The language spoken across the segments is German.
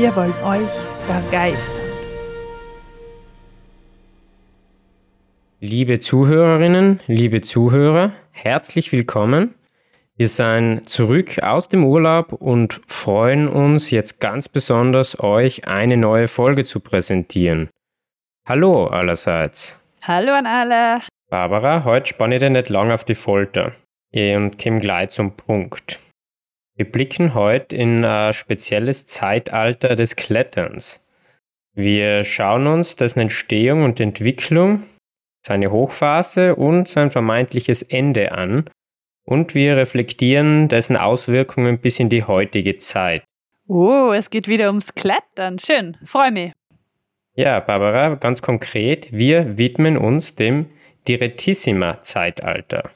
Wir wollen euch begeistern. Liebe Zuhörerinnen, liebe Zuhörer, herzlich willkommen. Wir sind zurück aus dem Urlaub und freuen uns jetzt ganz besonders, euch eine neue Folge zu präsentieren. Hallo allerseits. Hallo an alle. Barbara, heute spanne ich dir nicht lang auf die Folter und komme gleich zum Punkt. Wir blicken heute in ein spezielles Zeitalter des Kletterns. Wir schauen uns dessen Entstehung und Entwicklung seine Hochphase und sein vermeintliches Ende an und wir reflektieren dessen Auswirkungen bis in die heutige Zeit. Oh, es geht wieder ums Klettern. Schön, freue mich. Ja, Barbara, ganz konkret, wir widmen uns dem Direttissima-Zeitalter.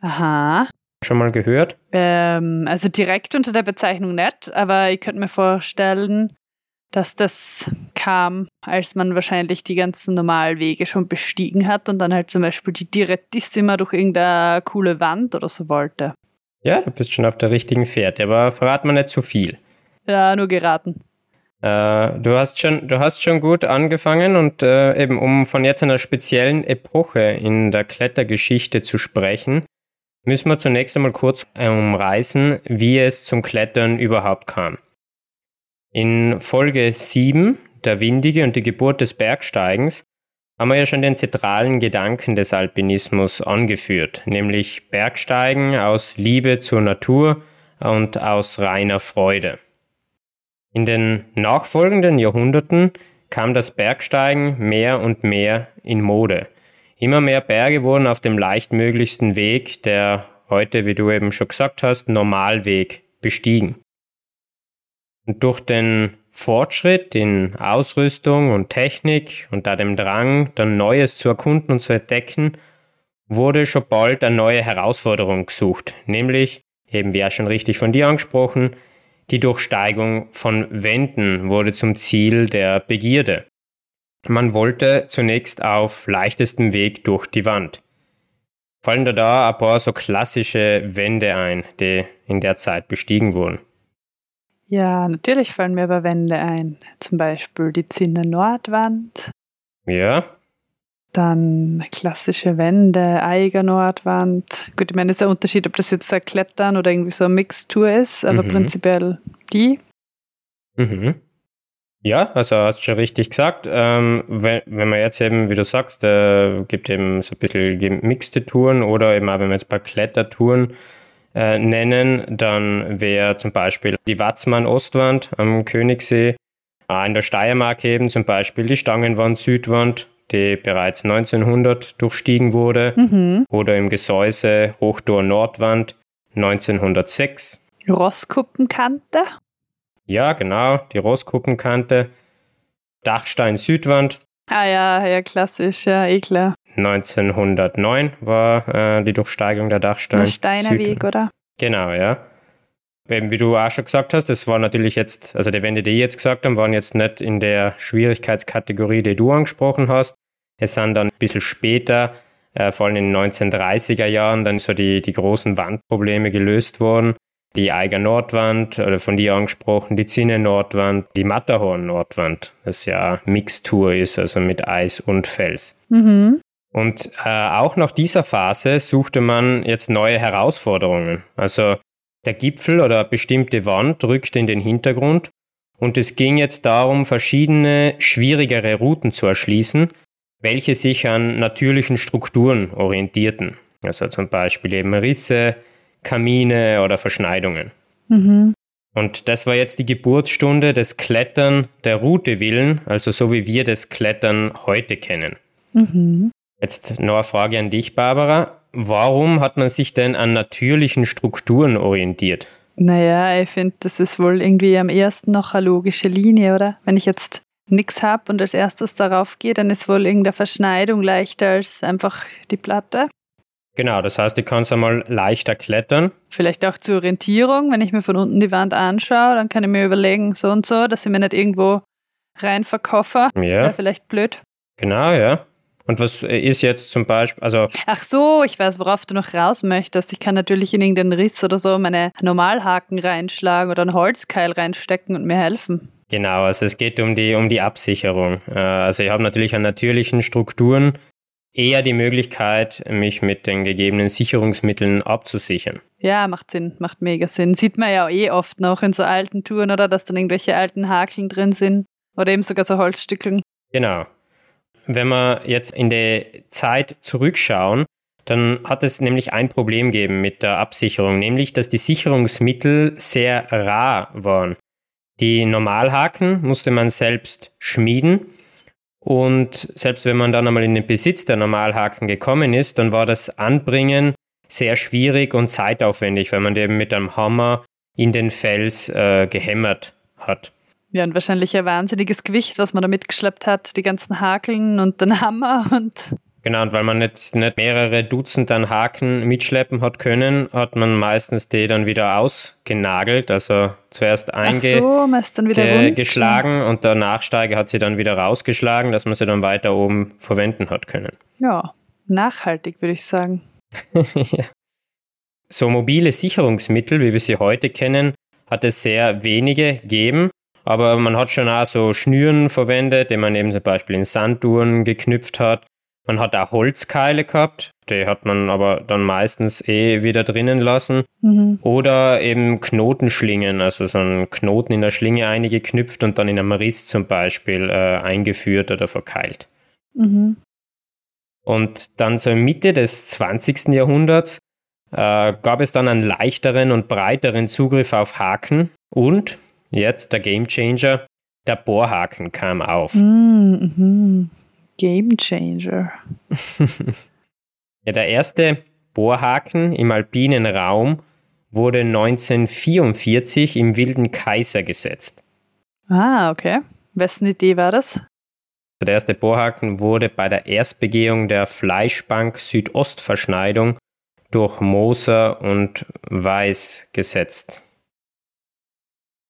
Aha. Schon mal gehört? Ähm, also direkt unter der Bezeichnung nicht, aber ich könnte mir vorstellen, dass das kam, als man wahrscheinlich die ganzen Normalwege schon bestiegen hat und dann halt zum Beispiel die Direttissima durch irgendeine coole Wand oder so wollte. Ja, du bist schon auf der richtigen Fährte, aber verrat mal nicht zu viel. Ja, nur geraten. Äh, du, hast schon, du hast schon gut angefangen und äh, eben um von jetzt einer speziellen Epoche in der Klettergeschichte zu sprechen, müssen wir zunächst einmal kurz umreißen, wie es zum Klettern überhaupt kam. In Folge 7, der Windige und die Geburt des Bergsteigens, haben wir ja schon den zentralen Gedanken des Alpinismus angeführt, nämlich Bergsteigen aus Liebe zur Natur und aus reiner Freude. In den nachfolgenden Jahrhunderten kam das Bergsteigen mehr und mehr in Mode. Immer mehr Berge wurden auf dem leichtmöglichsten Weg, der heute, wie du eben schon gesagt hast, Normalweg bestiegen. Und durch den Fortschritt in Ausrüstung und Technik und da dem Drang, dann Neues zu erkunden und zu entdecken, wurde schon bald eine neue Herausforderung gesucht, nämlich, eben wie auch schon richtig von dir angesprochen, die Durchsteigung von Wänden wurde zum Ziel der Begierde. Man wollte zunächst auf leichtestem Weg durch die Wand. Fallen da da ein paar so klassische Wände ein, die in der Zeit bestiegen wurden? Ja, natürlich fallen mir aber Wände ein. Zum Beispiel die Zinner Nordwand. Ja. Dann klassische Wände, Eiger Nordwand. Gut, ich meine, es ist ein Unterschied, ob das jetzt so ein Klettern oder irgendwie so eine Mixtur ist, aber mhm. prinzipiell die. Mhm. Ja, also hast du schon richtig gesagt. Ähm, wenn, wenn man jetzt eben, wie du sagst, äh, gibt eben so ein bisschen gemixte Touren oder eben auch, wenn man jetzt ein paar Klettertouren äh, nennen, dann wäre zum Beispiel die Watzmann-Ostwand am Königssee, äh, in der Steiermark eben zum Beispiel die Stangenwand-Südwand, die bereits 1900 durchstiegen wurde, mhm. oder im Gesäuse Hochtor-Nordwand 1906. Rosskuppenkante? Ja, genau, die Rosskuppenkante. Dachstein-Südwand. Ah ja, ja, klassisch, ja, eh klar. 1909 war äh, die Durchsteigung der Dachstein. Der Steiner Weg, oder? Genau, ja. Eben, wie du auch schon gesagt hast, das war natürlich jetzt, also die Wände, die ich jetzt gesagt haben, waren jetzt nicht in der Schwierigkeitskategorie, die du angesprochen hast. Es sind dann ein bisschen später, äh, vor allem in den 1930er Jahren, dann so die, die großen Wandprobleme gelöst worden. Die Eiger Nordwand, oder von dir angesprochen, die Zinne Nordwand, die Matterhorn Nordwand, das ja Mixtur ist, also mit Eis und Fels. Mhm. Und äh, auch nach dieser Phase suchte man jetzt neue Herausforderungen. Also der Gipfel oder bestimmte Wand rückte in den Hintergrund und es ging jetzt darum, verschiedene schwierigere Routen zu erschließen, welche sich an natürlichen Strukturen orientierten. Also zum Beispiel eben Risse, Kamine oder Verschneidungen. Mhm. Und das war jetzt die Geburtsstunde des Klettern der Route willen, also so wie wir das Klettern heute kennen. Mhm. Jetzt noch eine Frage an dich, Barbara. Warum hat man sich denn an natürlichen Strukturen orientiert? Naja, ich finde, das ist wohl irgendwie am ersten noch eine logische Linie, oder? Wenn ich jetzt nichts habe und als erstes darauf gehe, dann ist wohl irgendeine Verschneidung leichter als einfach die Platte. Genau, das heißt, ich kann es einmal leichter klettern. Vielleicht auch zur Orientierung, wenn ich mir von unten die Wand anschaue, dann kann ich mir überlegen, so und so, dass ich mir nicht irgendwo rein verkaufe. Ja. Wäre vielleicht blöd. Genau, ja. Und was ist jetzt zum Beispiel, also. Ach so, ich weiß, worauf du noch raus möchtest. Ich kann natürlich in irgendeinen Riss oder so meine Normalhaken reinschlagen oder einen Holzkeil reinstecken und mir helfen. Genau, also es geht um die, um die Absicherung. Äh, also ich habe natürlich an natürlichen Strukturen eher die Möglichkeit, mich mit den gegebenen Sicherungsmitteln abzusichern. Ja, macht Sinn, macht mega Sinn. Sieht man ja eh oft noch in so alten Touren, oder dass dann irgendwelche alten Hakeln drin sind oder eben sogar so Holzstückeln. Genau wenn wir jetzt in die Zeit zurückschauen, dann hat es nämlich ein Problem gegeben mit der Absicherung, nämlich dass die Sicherungsmittel sehr rar waren. Die Normalhaken musste man selbst schmieden und selbst wenn man dann einmal in den Besitz der Normalhaken gekommen ist, dann war das Anbringen sehr schwierig und zeitaufwendig, weil man eben mit einem Hammer in den Fels äh, gehämmert hat. Ja, und wahrscheinlich ein wahnsinniges Gewicht, was man da mitgeschleppt hat, die ganzen Hakeln und den Hammer und. Genau, und weil man nicht, nicht mehrere Dutzend an Haken mitschleppen hat können, hat man meistens die dann wieder ausgenagelt. Also zuerst eingeschlagen so, und der Nachsteiger hat sie dann wieder rausgeschlagen, dass man sie dann weiter oben verwenden hat können. Ja, nachhaltig würde ich sagen. So mobile Sicherungsmittel, wie wir sie heute kennen, hat es sehr wenige gegeben. Aber man hat schon auch so Schnüren verwendet, die man eben zum Beispiel in Sanduhren geknüpft hat. Man hat auch Holzkeile gehabt, die hat man aber dann meistens eh wieder drinnen lassen. Mhm. Oder eben Knotenschlingen, also so einen Knoten in der Schlinge eingeknüpft und dann in einem Riss zum Beispiel äh, eingeführt oder verkeilt. Mhm. Und dann so Mitte des 20. Jahrhunderts äh, gab es dann einen leichteren und breiteren Zugriff auf Haken und Jetzt der Gamechanger, der Bohrhaken kam auf. Mm -hmm. Gamechanger. ja, der erste Bohrhaken im alpinen Raum wurde 1944 im Wilden Kaiser gesetzt. Ah, okay. Wessen Idee war das? Der erste Bohrhaken wurde bei der Erstbegehung der Fleischbank Südostverschneidung durch Moser und Weiß gesetzt.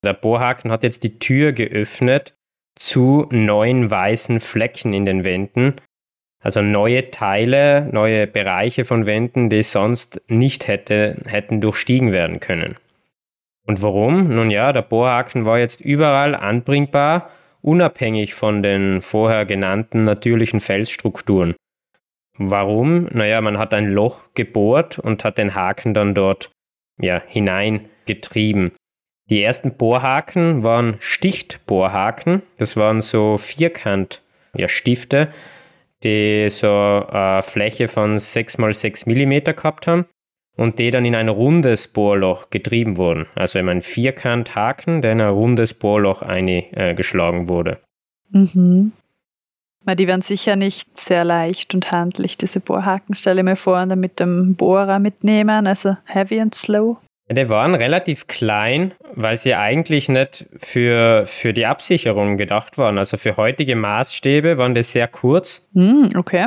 Der Bohrhaken hat jetzt die Tür geöffnet zu neuen weißen Flecken in den Wänden. Also neue Teile, neue Bereiche von Wänden, die sonst nicht hätte, hätten durchstiegen werden können. Und warum? Nun ja, der Bohrhaken war jetzt überall anbringbar, unabhängig von den vorher genannten natürlichen Felsstrukturen. Warum? Naja, man hat ein Loch gebohrt und hat den Haken dann dort ja, hineingetrieben. Die ersten Bohrhaken waren Stichtbohrhaken. Das waren so Vierkant ja, Stifte, die so eine Fläche von 6 x 6 mm gehabt haben und die dann in ein rundes Bohrloch getrieben wurden. Also eben ein Vierkanthaken, der in ein rundes Bohrloch eingeschlagen wurde. Mhm. Die werden sicher nicht sehr leicht und handlich, diese Bohrhaken, stelle mir vor, und dann mit dem Bohrer mitnehmen, also heavy and slow. Die waren relativ klein, weil sie eigentlich nicht für, für die Absicherung gedacht waren. Also für heutige Maßstäbe waren die sehr kurz. Mm, okay.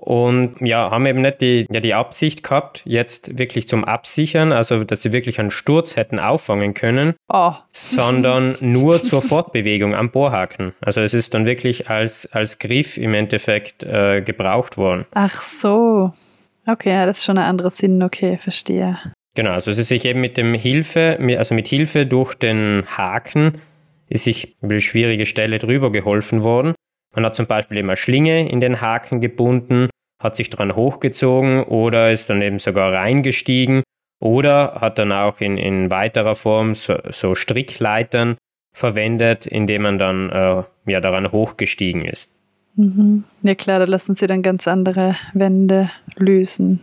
Und ja, haben eben nicht die, ja, die Absicht gehabt, jetzt wirklich zum Absichern, also dass sie wirklich einen Sturz hätten auffangen können, oh. sondern nur zur Fortbewegung am Bohrhaken. Also es ist dann wirklich als, als Griff im Endeffekt äh, gebraucht worden. Ach so. Okay, ja, das ist schon ein anderer Sinn. Okay, verstehe. Genau, also ist sich eben mit dem Hilfe, also mit Hilfe durch den Haken ist sich über die schwierige Stelle drüber geholfen worden. Man hat zum Beispiel immer Schlinge in den Haken gebunden, hat sich dran hochgezogen oder ist dann eben sogar reingestiegen oder hat dann auch in, in weiterer Form so, so Strickleitern verwendet, indem man dann äh, ja, daran hochgestiegen ist. Mhm. Ja klar, da lassen sie dann ganz andere Wände lösen.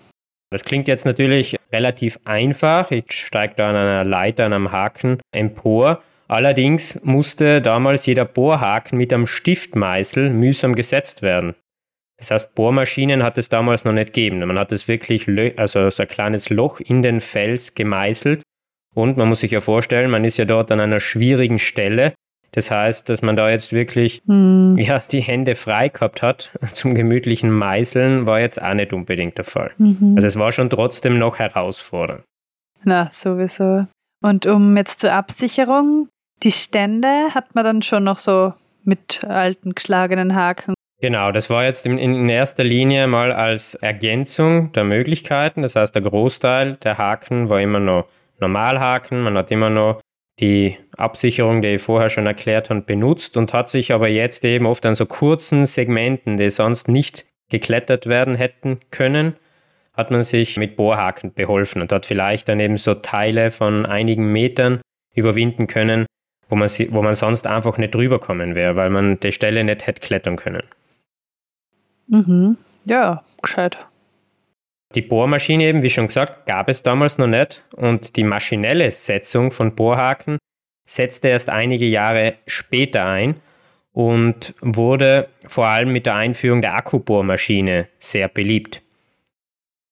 Das klingt jetzt natürlich relativ einfach. Ich steige da an einer Leiter, an einem Haken empor. Allerdings musste damals jeder Bohrhaken mit einem Stiftmeißel mühsam gesetzt werden. Das heißt, Bohrmaschinen hat es damals noch nicht gegeben. Man hat es wirklich, also so ein kleines Loch in den Fels gemeißelt Und man muss sich ja vorstellen, man ist ja dort an einer schwierigen Stelle. Das heißt, dass man da jetzt wirklich hm. ja, die Hände frei gehabt hat zum gemütlichen Meißeln, war jetzt auch nicht unbedingt der Fall. Mhm. Also es war schon trotzdem noch herausfordernd. Na, sowieso. Und um jetzt zur Absicherung, die Stände hat man dann schon noch so mit alten geschlagenen Haken. Genau, das war jetzt in, in erster Linie mal als Ergänzung der Möglichkeiten. Das heißt, der Großteil der Haken war immer noch Normalhaken. Man hat immer noch die Absicherung, die ich vorher schon erklärt habe, benutzt und hat sich aber jetzt eben oft an so kurzen Segmenten, die sonst nicht geklettert werden hätten können, hat man sich mit Bohrhaken beholfen und hat vielleicht dann eben so Teile von einigen Metern überwinden können, wo man, wo man sonst einfach nicht drüber kommen wäre, weil man die Stelle nicht hätte klettern können. Mhm. Ja, gescheit. Die Bohrmaschine eben, wie schon gesagt, gab es damals noch nicht und die maschinelle Setzung von Bohrhaken setzte erst einige Jahre später ein und wurde vor allem mit der Einführung der Akkubohrmaschine sehr beliebt.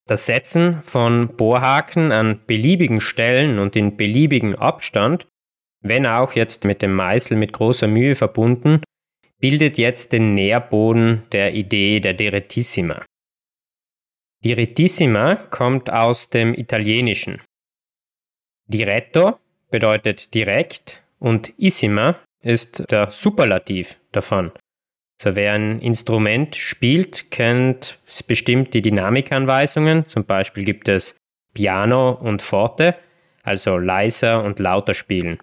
Das Setzen von Bohrhaken an beliebigen Stellen und in beliebigen Abstand, wenn auch jetzt mit dem Meißel mit großer Mühe verbunden, bildet jetzt den Nährboden der Idee der Direttissima. Direttissima kommt aus dem Italienischen. Diretto bedeutet direkt und issima ist der Superlativ davon. Also wer ein Instrument spielt, kennt bestimmt die Dynamikanweisungen. Zum Beispiel gibt es Piano und Forte, also leiser und lauter spielen.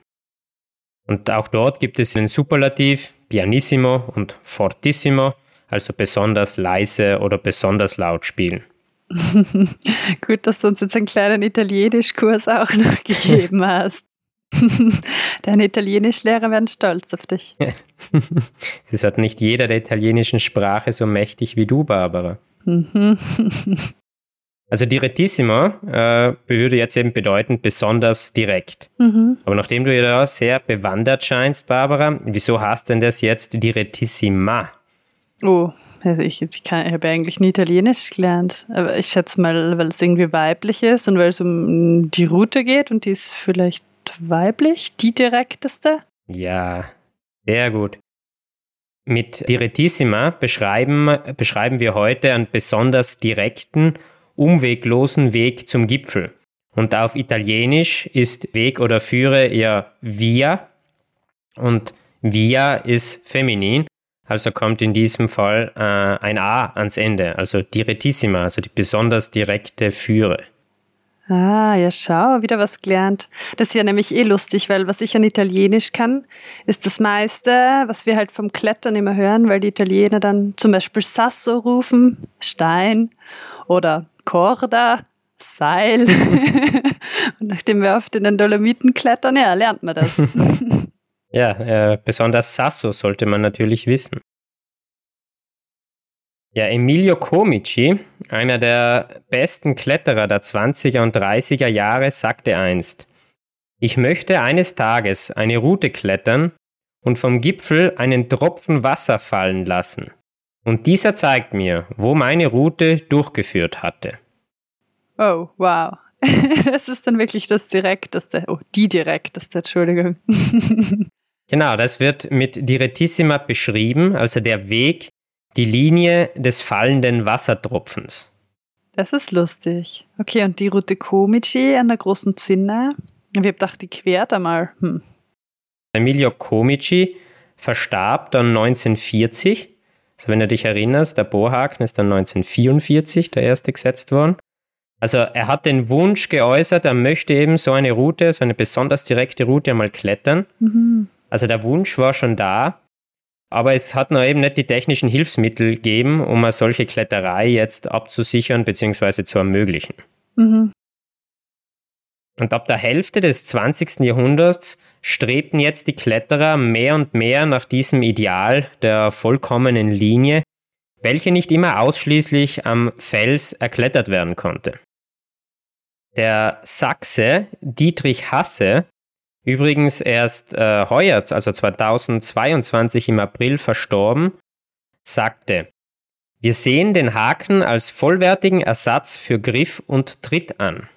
Und auch dort gibt es den Superlativ pianissimo und fortissimo, also besonders leise oder besonders laut spielen. Gut, dass du uns jetzt einen kleinen Italienischkurs auch noch gegeben hast. Deine Italienischlehrer werden stolz auf dich. Es ist halt nicht jeder der italienischen Sprache so mächtig wie du, Barbara. also direttissimo äh, würde jetzt eben bedeuten besonders direkt. Mhm. Aber nachdem du ja da sehr bewandert scheinst, Barbara, wieso hast denn das jetzt direttissima? Oh, also ich, ich, ich habe eigentlich nie Italienisch gelernt. Aber ich schätze mal, weil es irgendwie weiblich ist und weil es um die Route geht und die ist vielleicht weiblich, die direkteste. Ja, sehr gut. Mit Direttissima beschreiben, beschreiben wir heute einen besonders direkten, umweglosen Weg zum Gipfel. Und auf Italienisch ist Weg oder Führe eher via und via ist feminin also kommt in diesem Fall äh, ein A ans Ende, also direttissima, also die besonders direkte Führe. Ah, ja, schau, wieder was gelernt. Das ist ja nämlich eh lustig, weil was ich an Italienisch kann, ist das meiste, was wir halt vom Klettern immer hören, weil die Italiener dann zum Beispiel Sasso rufen, Stein, oder Corda, Seil. Und nachdem wir oft in den Dolomiten klettern, ja, lernt man das. Ja, äh, besonders Sasso sollte man natürlich wissen. Ja, Emilio Comici, einer der besten Kletterer der 20er und 30er Jahre, sagte einst, ich möchte eines Tages eine Route klettern und vom Gipfel einen Tropfen Wasser fallen lassen. Und dieser zeigt mir, wo meine Route durchgeführt hatte. Oh, wow. Das ist dann wirklich das direkteste, oh, die direkteste, Entschuldigung. Genau, das wird mit Direttissima beschrieben, also der Weg, die Linie des fallenden Wassertropfens. Das ist lustig. Okay, und die Route Comici an der großen Zinne? Ich habe gedacht, die quert einmal. Hm. Emilio Comici verstarb dann 1940. Also wenn du dich erinnerst, der Bohrhaken ist dann 1944 der erste gesetzt worden. Also er hat den Wunsch geäußert, er möchte eben so eine Route, so eine besonders direkte Route einmal klettern. Mhm. Also der Wunsch war schon da, aber es hat noch eben nicht die technischen Hilfsmittel gegeben, um eine solche Kletterei jetzt abzusichern bzw. zu ermöglichen. Mhm. Und ab der Hälfte des 20. Jahrhunderts strebten jetzt die Kletterer mehr und mehr nach diesem Ideal der vollkommenen Linie, welche nicht immer ausschließlich am Fels erklettert werden konnte. Der Sachse Dietrich Hasse übrigens erst äh, heuer, also 2022 im April verstorben, sagte, wir sehen den Haken als vollwertigen Ersatz für Griff und Tritt an.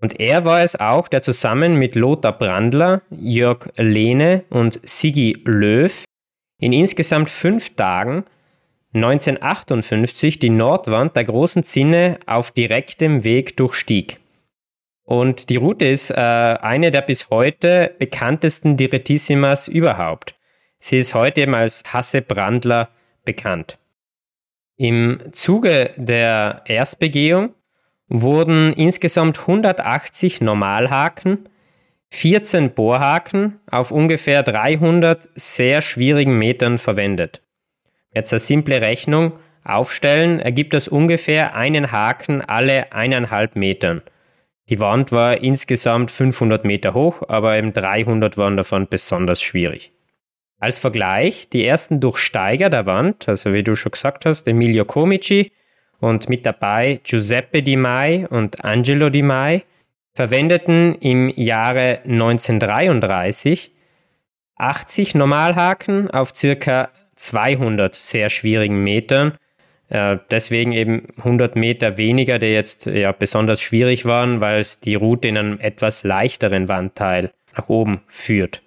Und er war es auch, der zusammen mit Lothar Brandler, Jörg Lehne und Sigi Löw in insgesamt fünf Tagen 1958 die Nordwand der großen Zinne auf direktem Weg durchstieg. Und die Route ist äh, eine der bis heute bekanntesten Direttissimas überhaupt. Sie ist heute eben als Hasse-Brandler bekannt. Im Zuge der Erstbegehung wurden insgesamt 180 Normalhaken, 14 Bohrhaken auf ungefähr 300 sehr schwierigen Metern verwendet. Jetzt eine simple Rechnung aufstellen, ergibt das ungefähr einen Haken alle eineinhalb Metern. Die Wand war insgesamt 500 Meter hoch, aber eben 300 waren davon besonders schwierig. Als Vergleich, die ersten Durchsteiger der Wand, also wie du schon gesagt hast, Emilio Comici und mit dabei Giuseppe Di Mai und Angelo Di Mai, verwendeten im Jahre 1933 80 Normalhaken auf circa 200 sehr schwierigen Metern. Äh, deswegen eben 100 Meter weniger, die jetzt ja, besonders schwierig waren, weil es die Route in einem etwas leichteren Wandteil nach oben führt.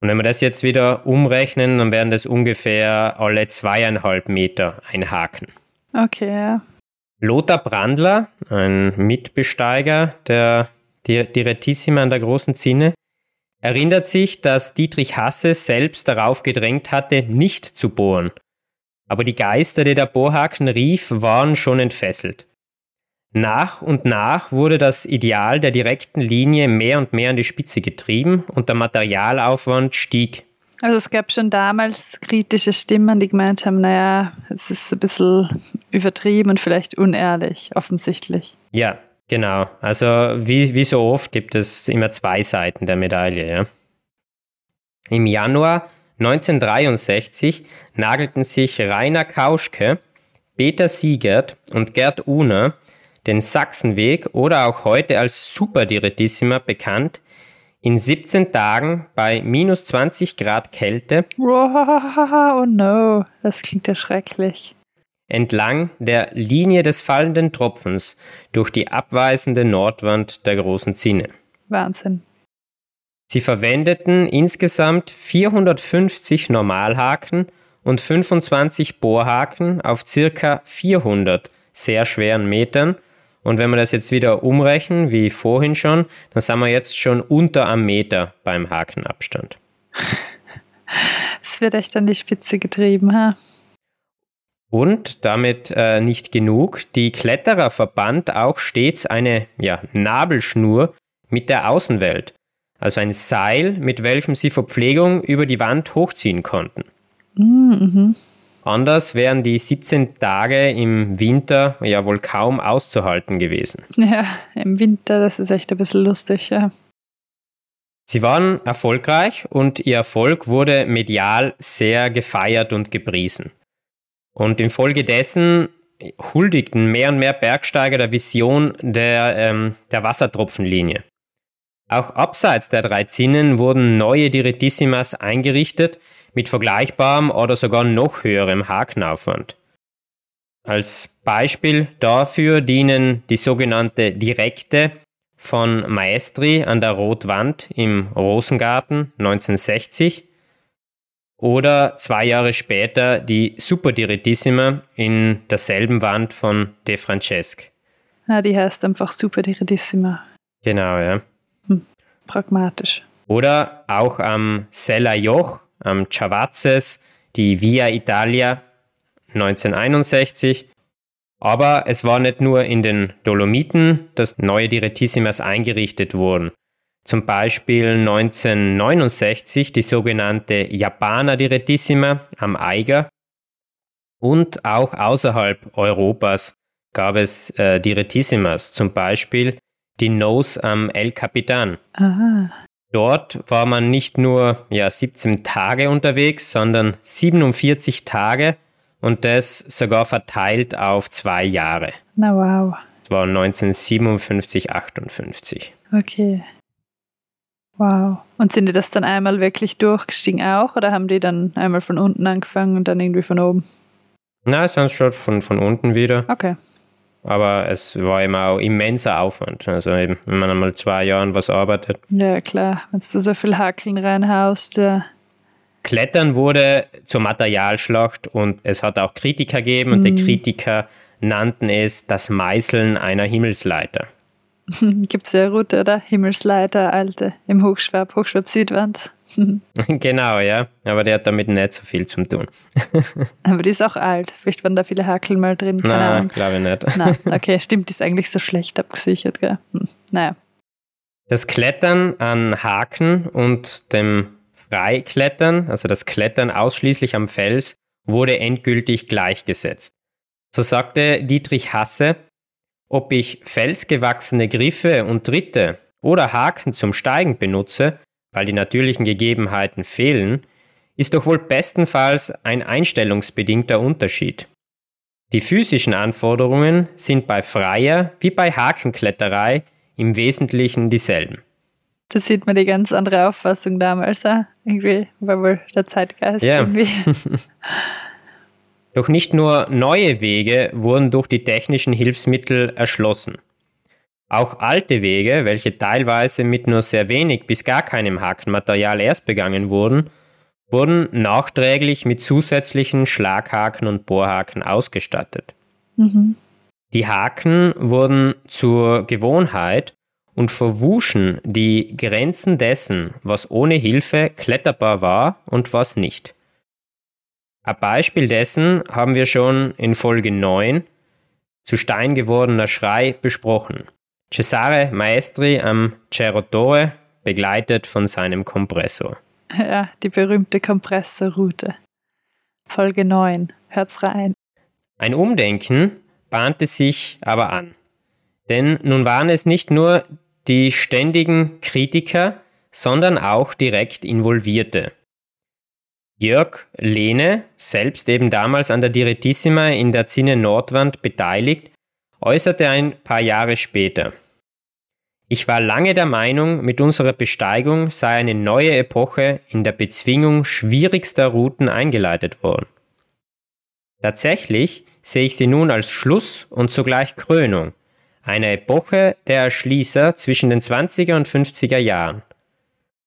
Und wenn wir das jetzt wieder umrechnen, dann wären das ungefähr alle zweieinhalb Meter ein Haken. Okay, ja. Lothar Brandler, ein Mitbesteiger der Direttissima an der großen Zinne, erinnert sich, dass Dietrich Hasse selbst darauf gedrängt hatte, nicht zu bohren. Aber die Geister, die der Bohrhaken rief, waren schon entfesselt. Nach und nach wurde das Ideal der direkten Linie mehr und mehr an die Spitze getrieben und der Materialaufwand stieg. Also es gab schon damals kritische Stimmen, die gemeint haben, naja, es ist ein bisschen übertrieben und vielleicht unehrlich, offensichtlich. Ja, genau. Also wie, wie so oft gibt es immer zwei Seiten der Medaille. Ja. Im Januar 1963 nagelten sich Rainer Kauschke, Peter Siegert und Gerd Uhner den Sachsenweg oder auch heute als Superdirettissima bekannt, in 17 Tagen bei minus 20 Grad Kälte. Oh no, das klingt ja schrecklich. Entlang der Linie des fallenden Tropfens durch die abweisende Nordwand der großen Zinne. Wahnsinn. Sie verwendeten insgesamt 450 Normalhaken und 25 Bohrhaken auf circa 400 sehr schweren Metern und wenn wir das jetzt wieder umrechnen, wie vorhin schon, dann sind wir jetzt schon unter einem Meter beim Hakenabstand. Es wird echt an die Spitze getrieben, ha? Und damit äh, nicht genug, die Kletterer verband auch stets eine ja, Nabelschnur mit der Außenwelt, also ein Seil, mit welchem sie Verpflegung über die Wand hochziehen konnten. Mhm. Anders wären die 17 Tage im Winter ja wohl kaum auszuhalten gewesen. Ja, im Winter, das ist echt ein bisschen lustig, ja. Sie waren erfolgreich und ihr Erfolg wurde medial sehr gefeiert und gepriesen. Und infolgedessen huldigten mehr und mehr Bergsteiger der Vision der, ähm, der Wassertropfenlinie. Auch abseits der drei Zinnen wurden neue Diretissimas eingerichtet, mit vergleichbarem oder sogar noch höherem Hakenaufwand. Als Beispiel dafür dienen die sogenannte Direkte von Maestri an der Rotwand im Rosengarten 1960 oder zwei Jahre später die Superdirettissima in derselben Wand von De Francesc. Ja, die heißt einfach Superdirettissima. Genau, ja. Pragmatisch. Oder auch am Sella Joch am Chavazes, die Via Italia 1961. Aber es war nicht nur in den Dolomiten, dass neue Direttissimas eingerichtet wurden. Zum Beispiel 1969 die sogenannte Japaner Direttissima am Eiger. Und auch außerhalb Europas gab es äh, Direttissimas, zum Beispiel die Nose am El Capitan. Aha. Dort war man nicht nur ja, 17 Tage unterwegs, sondern 47 Tage und das sogar verteilt auf zwei Jahre. Na wow. Das war 1957, 58. Okay. Wow. Und sind die das dann einmal wirklich durchgestiegen auch oder haben die dann einmal von unten angefangen und dann irgendwie von oben? Nein, sonst schon von, von unten wieder. Okay. Aber es war eben auch immenser Aufwand. Also eben, wenn man einmal zwei Jahren was arbeitet. Ja, klar, wenn du so viel Hakeln reinhaust, ja. Klettern wurde zur Materialschlacht und es hat auch Kritiker gegeben und mhm. die Kritiker nannten es das Meißeln einer Himmelsleiter. Gibt es ja Route, oder? Himmelsleiter, alte, im Hochschwab, Hochschwab Südwand. genau, ja. Aber der hat damit nicht so viel zu tun. Aber die ist auch alt. Vielleicht waren da viele Hakel mal drin. Keine Nein, Ahnung. glaube ich nicht. Nein, okay, stimmt, die ist eigentlich so schlecht abgesichert, gell? Hm. Naja. Das Klettern an Haken und dem Freiklettern, also das Klettern ausschließlich am Fels, wurde endgültig gleichgesetzt. So sagte Dietrich Hasse, ob ich felsgewachsene Griffe und Tritte oder Haken zum Steigen benutze, weil die natürlichen Gegebenheiten fehlen, ist doch wohl bestenfalls ein einstellungsbedingter Unterschied. Die physischen Anforderungen sind bei freier wie bei Hakenkletterei im Wesentlichen dieselben. Da sieht man die ganz andere Auffassung damals, auch. irgendwie war wohl der Zeitgeist ja. irgendwie. Doch nicht nur neue Wege wurden durch die technischen Hilfsmittel erschlossen. Auch alte Wege, welche teilweise mit nur sehr wenig bis gar keinem Hakenmaterial erst begangen wurden, wurden nachträglich mit zusätzlichen Schlaghaken und Bohrhaken ausgestattet. Mhm. Die Haken wurden zur Gewohnheit und verwuschen die Grenzen dessen, was ohne Hilfe kletterbar war und was nicht. Ein Beispiel dessen haben wir schon in Folge 9 zu Stein gewordener Schrei besprochen. Cesare Maestri am Cerotore, begleitet von seinem Kompressor. Ja, die berühmte Kompressorroute. Folge 9. Hört's rein. Ein Umdenken bahnte sich aber an. Denn nun waren es nicht nur die ständigen Kritiker, sondern auch direkt Involvierte. Jörg Lehne, selbst eben damals an der Direttissima in der Zinne Nordwand beteiligt, äußerte ein paar Jahre später. Ich war lange der Meinung, mit unserer Besteigung sei eine neue Epoche in der Bezwingung schwierigster Routen eingeleitet worden. Tatsächlich sehe ich sie nun als Schluss und zugleich Krönung einer Epoche der Erschließer zwischen den 20er und 50er Jahren.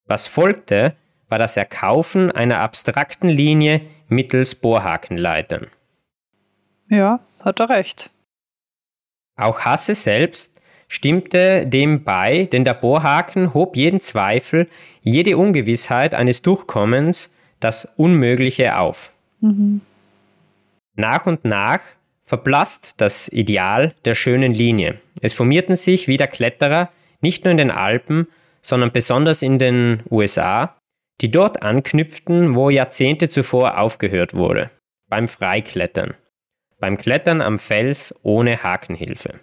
Was folgte, war das Erkaufen einer abstrakten Linie mittels Bohrhakenleitern. Ja, hat er recht. Auch Hasse selbst stimmte dem bei, denn der Bohrhaken hob jeden Zweifel, jede Ungewissheit eines Durchkommens, das Unmögliche auf. Mhm. Nach und nach verblasst das Ideal der schönen Linie. Es formierten sich wieder Kletterer, nicht nur in den Alpen, sondern besonders in den USA, die dort anknüpften, wo Jahrzehnte zuvor aufgehört wurde, beim Freiklettern, beim Klettern am Fels ohne Hakenhilfe.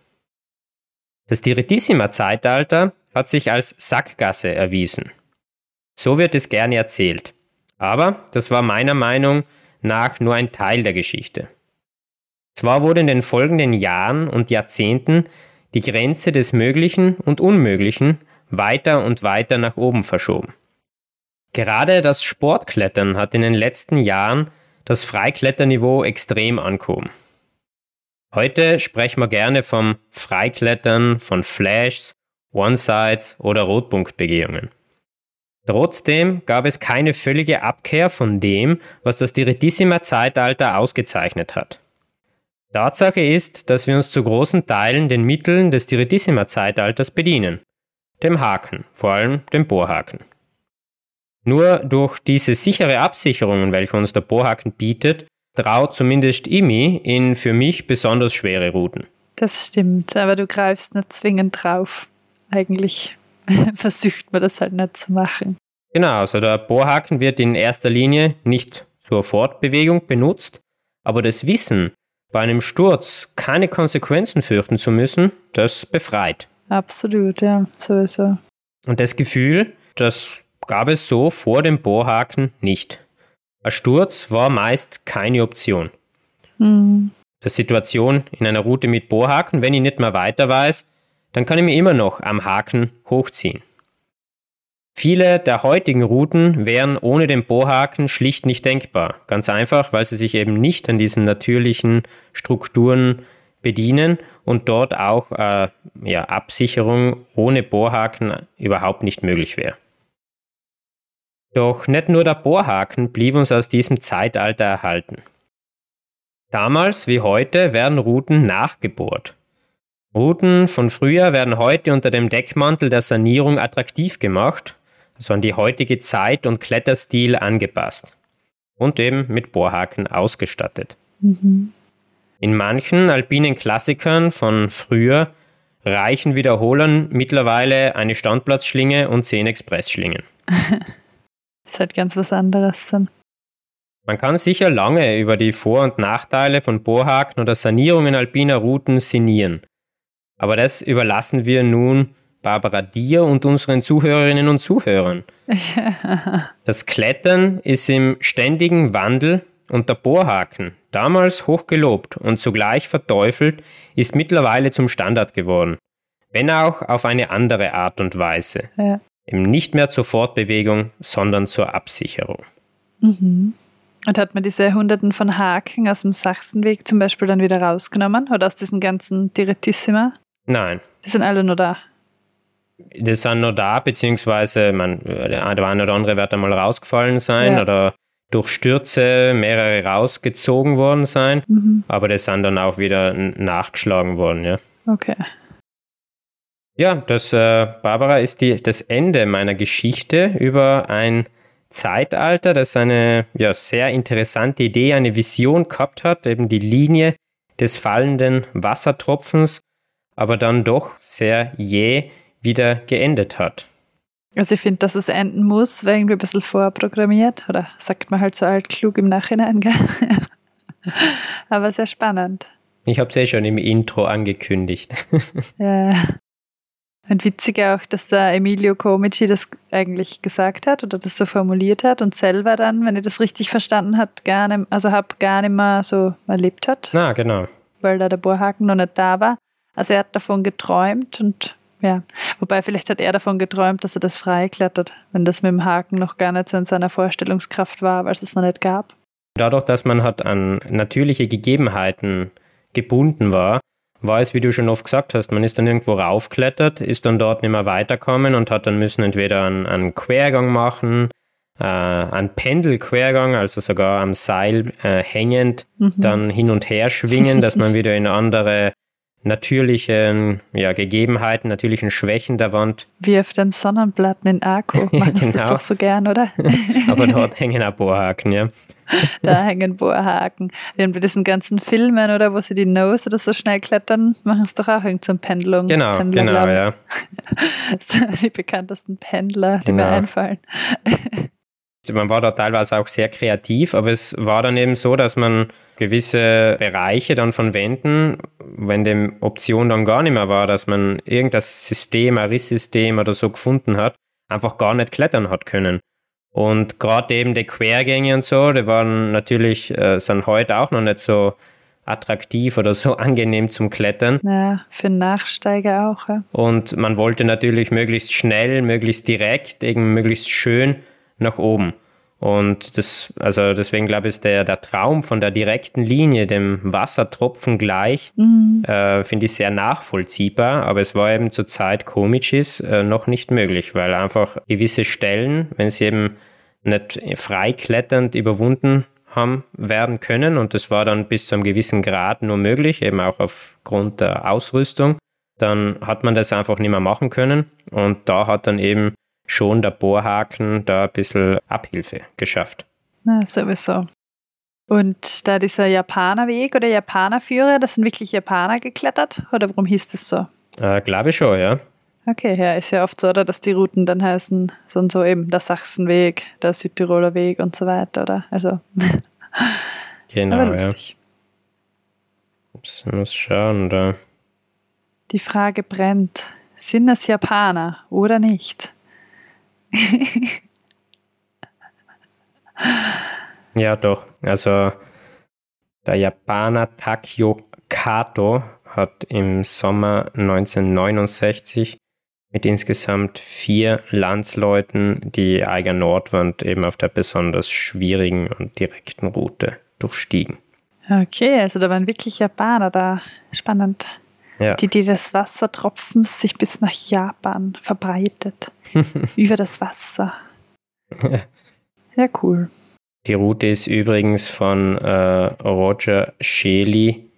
Das Direttissima-Zeitalter hat sich als Sackgasse erwiesen. So wird es gerne erzählt. Aber das war meiner Meinung nach nur ein Teil der Geschichte. Zwar wurde in den folgenden Jahren und Jahrzehnten die Grenze des Möglichen und Unmöglichen weiter und weiter nach oben verschoben. Gerade das Sportklettern hat in den letzten Jahren das Freikletterniveau extrem angehoben. Heute sprechen wir gerne vom Freiklettern, von Flashs, One-Sides oder Rotpunktbegehungen. Trotzdem gab es keine völlige Abkehr von dem, was das Direttissima-Zeitalter ausgezeichnet hat. Tatsache ist, dass wir uns zu großen Teilen den Mitteln des Direttissima-Zeitalters bedienen. Dem Haken, vor allem dem Bohrhaken. Nur durch diese sichere Absicherung, welche uns der Bohrhaken bietet, traut zumindest Imi in für mich besonders schwere Routen. Das stimmt, aber du greifst nicht zwingend drauf. Eigentlich versucht man das halt nicht zu machen. Genau, also der Bohrhaken wird in erster Linie nicht zur Fortbewegung benutzt, aber das Wissen, bei einem Sturz keine Konsequenzen fürchten zu müssen, das befreit. Absolut, ja, sowieso. Und das Gefühl, dass gab es so vor dem Bohrhaken nicht. Ein Sturz war meist keine Option. Mhm. Die Situation in einer Route mit Bohrhaken, wenn ich nicht mehr weiter weiß, dann kann ich mir immer noch am Haken hochziehen. Viele der heutigen Routen wären ohne den Bohrhaken schlicht nicht denkbar. Ganz einfach, weil sie sich eben nicht an diesen natürlichen Strukturen bedienen und dort auch äh, ja, Absicherung ohne Bohrhaken überhaupt nicht möglich wäre. Doch nicht nur der Bohrhaken blieb uns aus diesem Zeitalter erhalten. Damals wie heute werden Routen nachgebohrt. Routen von früher werden heute unter dem Deckmantel der Sanierung attraktiv gemacht, also an die heutige Zeit und Kletterstil angepasst und eben mit Bohrhaken ausgestattet. Mhm. In manchen alpinen Klassikern von früher reichen Wiederholern mittlerweile eine Standplatzschlinge und zehn Expressschlingen. ist halt ganz was anderes dann. Man kann sicher lange über die Vor- und Nachteile von Bohrhaken oder Sanierungen alpiner Routen sinnieren. Aber das überlassen wir nun Barbara dir und unseren Zuhörerinnen und Zuhörern. Das Klettern ist im ständigen Wandel und der Bohrhaken, damals hoch gelobt und zugleich verteufelt, ist mittlerweile zum Standard geworden. Wenn auch auf eine andere Art und Weise. Ja. Eben nicht mehr zur Fortbewegung, sondern zur Absicherung. Mhm. Und hat man diese Hunderten von Haken aus dem Sachsenweg zum Beispiel dann wieder rausgenommen? Oder aus diesen ganzen Direttissima? Nein. Die sind alle nur da. Die sind nur da, beziehungsweise man, der eine oder andere wird einmal rausgefallen sein ja. oder durch Stürze mehrere rausgezogen worden sein, mhm. aber die sind dann auch wieder nachgeschlagen worden, ja. Okay. Ja, das, äh, Barbara, ist die, das Ende meiner Geschichte über ein Zeitalter, das eine ja, sehr interessante Idee, eine Vision gehabt hat, eben die Linie des fallenden Wassertropfens, aber dann doch sehr jäh wieder geendet hat. Also ich finde, dass es enden muss, war irgendwie ein bisschen vorprogrammiert oder sagt man halt so altklug im Nachhinein, gell? aber sehr spannend. Ich habe es eh schon im Intro angekündigt. ja. Und witzig auch, dass der Emilio Comici das eigentlich gesagt hat oder das so formuliert hat und selber dann, wenn ich das richtig verstanden hat, gar nicht, also habe gar nicht mehr so erlebt hat. Na, genau. Weil da der Bohrhaken noch nicht da war. Also er hat davon geträumt und ja, wobei vielleicht hat er davon geträumt, dass er das freiklettert, wenn das mit dem Haken noch gar nicht so in seiner Vorstellungskraft war, weil es es noch nicht gab. Dadurch, dass man halt an natürliche Gegebenheiten gebunden war, war es, wie du schon oft gesagt hast, man ist dann irgendwo raufklettert, ist dann dort nicht mehr weiterkommen und hat dann müssen entweder einen, einen Quergang machen, äh, einen Pendelquergang, also sogar am Seil äh, hängend, mhm. dann hin und her schwingen, dass man wieder in andere natürlichen ja, Gegebenheiten, natürlichen Schwächen der Wand. Wie auf den Sonnenplatten in Akku. Machst genau. das doch so gern, oder? Aber dort hängen auch Bohrhaken, ja. da hängen Bohrhaken. Während bei diesen ganzen Filmen, oder wo sie die Nose oder so schnell klettern, machen es doch auch irgendein Pendlung. Genau, Pendler, genau, ja. die bekanntesten Pendler, die genau. mir einfallen. man war da teilweise auch sehr kreativ, aber es war dann eben so, dass man gewisse Bereiche dann von Wänden, wenn die Option dann gar nicht mehr war, dass man irgendein System, ein Risssystem oder so gefunden hat, einfach gar nicht klettern hat können. Und gerade eben die Quergänge und so, die waren natürlich, äh, sind heute auch noch nicht so attraktiv oder so angenehm zum Klettern. Ja, für Nachsteiger auch. Ja. Und man wollte natürlich möglichst schnell, möglichst direkt, eben möglichst schön nach oben. Und das, also deswegen glaube ich, der, der Traum von der direkten Linie, dem Wassertropfen gleich, mhm. äh, finde ich sehr nachvollziehbar. Aber es war eben zur Zeit Komicis äh, noch nicht möglich, weil einfach gewisse Stellen, wenn sie eben nicht freikletternd überwunden haben werden können, und das war dann bis zu einem gewissen Grad nur möglich, eben auch aufgrund der Ausrüstung, dann hat man das einfach nicht mehr machen können. Und da hat dann eben schon der Bohrhaken da ein bisschen Abhilfe geschafft. Na, sowieso. Und da dieser Japanerweg oder Japanerführer, das sind wirklich Japaner geklettert? Oder warum hieß das so? Äh, Glaube ich schon, ja. Okay, ja, ist ja oft so, oder, dass die Routen dann heißen, so und so eben der Sachsenweg, der Südtiroler Weg und so weiter, oder? Also. genau, Aber lustig. ja. Ich muss schauen, da. Die Frage brennt. Sind das Japaner oder nicht? ja, doch. Also der Japaner Takio Kato hat im Sommer 1969 mit insgesamt vier Landsleuten die Eiger Nordwand eben auf der besonders schwierigen und direkten Route durchstiegen. Okay, also da waren wirklich Japaner da. Spannend. Ja. Die Idee des Wassertropfens sich bis nach Japan verbreitet. über das Wasser. Ja, cool. Die Route ist übrigens von äh, Roger Shelley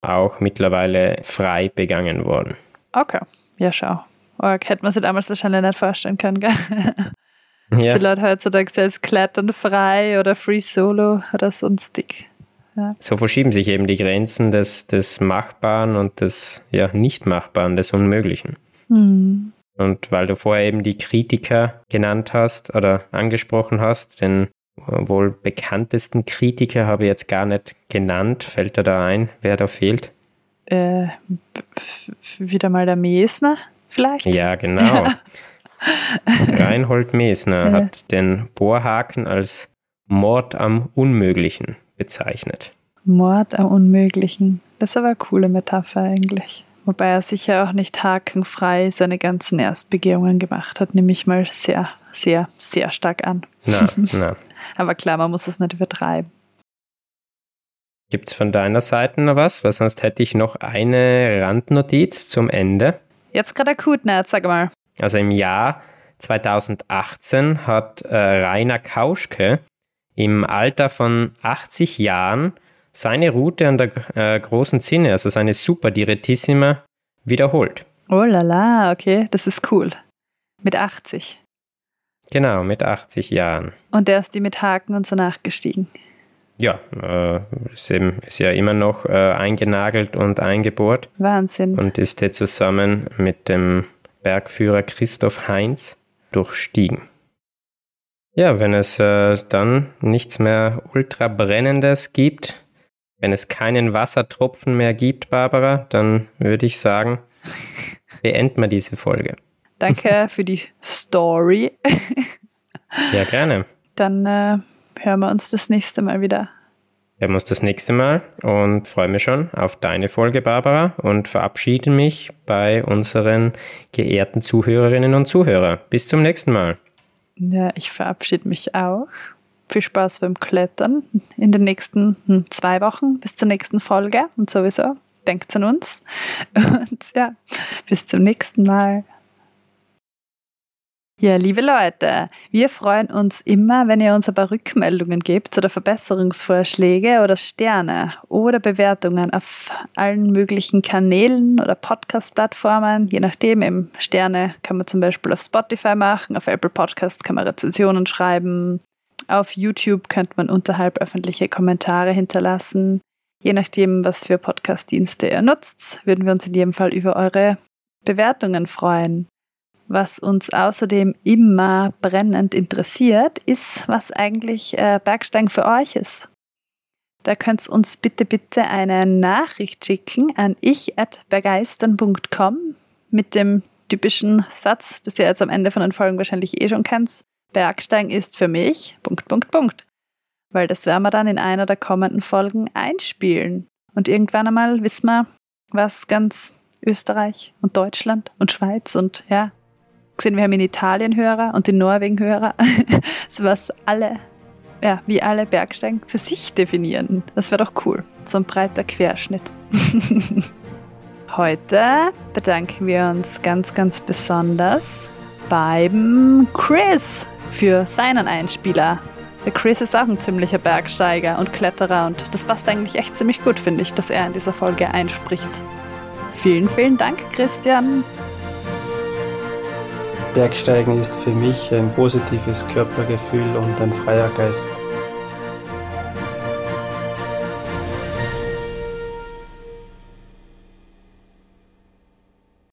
auch mittlerweile frei begangen worden. Okay, ja, schau. Org, hätte man sich damals wahrscheinlich nicht vorstellen können, gell? Ja. Die Leute heutzutage selbst klettern frei oder Free Solo oder sonstig. Ja. So verschieben sich eben die Grenzen des, des Machbaren und des ja, Nicht-Machbaren, des Unmöglichen. Mhm. Und weil du vorher eben die Kritiker genannt hast oder angesprochen hast, den wohl bekanntesten Kritiker habe ich jetzt gar nicht genannt. Fällt dir da ein, wer da fehlt? Äh, wieder mal der Mesner vielleicht? Ja, genau. Reinhold Mesner ja. hat den Bohrhaken als Mord am Unmöglichen bezeichnet. Mord am Unmöglichen. Das ist aber eine coole Metapher eigentlich. Wobei er sicher auch nicht hakenfrei seine ganzen Erstbegehungen gemacht hat, nehme ich mal sehr, sehr, sehr stark an. Na, na. aber klar, man muss es nicht übertreiben. Gibt es von deiner Seite noch was? Weil sonst hätte ich noch eine Randnotiz zum Ende. Jetzt gerade akut, ne? Sag mal. Also im Jahr 2018 hat äh, Rainer Kauschke im Alter von 80 Jahren seine Route an der äh, großen Zinne, also seine Super Direttissima, wiederholt. Oh la la, okay, das ist cool. Mit 80. Genau, mit 80 Jahren. Und der ist die mit Haken und so nachgestiegen. Ja, äh, ist, eben, ist ja immer noch äh, eingenagelt und eingebohrt. Wahnsinn. Und ist jetzt zusammen mit dem Bergführer Christoph Heinz durchstiegen. Ja, wenn es äh, dann nichts mehr ultrabrennendes gibt, wenn es keinen Wassertropfen mehr gibt, Barbara, dann würde ich sagen, beenden wir diese Folge. Danke für die Story. ja, gerne. Dann äh, hören wir uns das nächste Mal wieder. Wir hören uns das nächste Mal und freue mich schon auf deine Folge, Barbara, und verabschiede mich bei unseren geehrten Zuhörerinnen und Zuhörern. Bis zum nächsten Mal. Ja, ich verabschiede mich auch. Viel Spaß beim Klettern in den nächsten hm, zwei Wochen bis zur nächsten Folge und sowieso. Denkt an uns. Und ja, bis zum nächsten Mal. Ja, liebe Leute, wir freuen uns immer, wenn ihr uns ein paar Rückmeldungen gebt oder Verbesserungsvorschläge oder Sterne oder Bewertungen auf allen möglichen Kanälen oder Podcast-Plattformen. Je nachdem, eben Sterne kann man zum Beispiel auf Spotify machen, auf Apple Podcasts kann man Rezensionen schreiben, auf YouTube könnte man unterhalb öffentliche Kommentare hinterlassen. Je nachdem, was für Podcast-Dienste ihr nutzt, würden wir uns in jedem Fall über eure Bewertungen freuen. Was uns außerdem immer brennend interessiert, ist, was eigentlich äh, Bergsteigen für euch ist. Da könnt ihr uns bitte, bitte eine Nachricht schicken an ich.begeistern.com mit dem typischen Satz, das ihr jetzt am Ende von den Folgen wahrscheinlich eh schon kennt. Bergsteigen ist für mich, Punkt, Punkt, Punkt. Weil das werden wir dann in einer der kommenden Folgen einspielen. Und irgendwann einmal wissen wir, was ganz Österreich und Deutschland und Schweiz und ja, gesehen, wir haben in Italien Hörer und in Norwegen Hörer, so was alle, ja, wie alle Bergsteigen für sich definieren. Das wäre doch cool. So ein breiter Querschnitt. Heute bedanken wir uns ganz, ganz besonders beim Chris für seinen Einspieler. Der Chris ist auch ein ziemlicher Bergsteiger und Kletterer und das passt eigentlich echt ziemlich gut, finde ich, dass er in dieser Folge einspricht. Vielen, vielen Dank, Christian. Bergsteigen ist für mich ein positives Körpergefühl und ein freier Geist.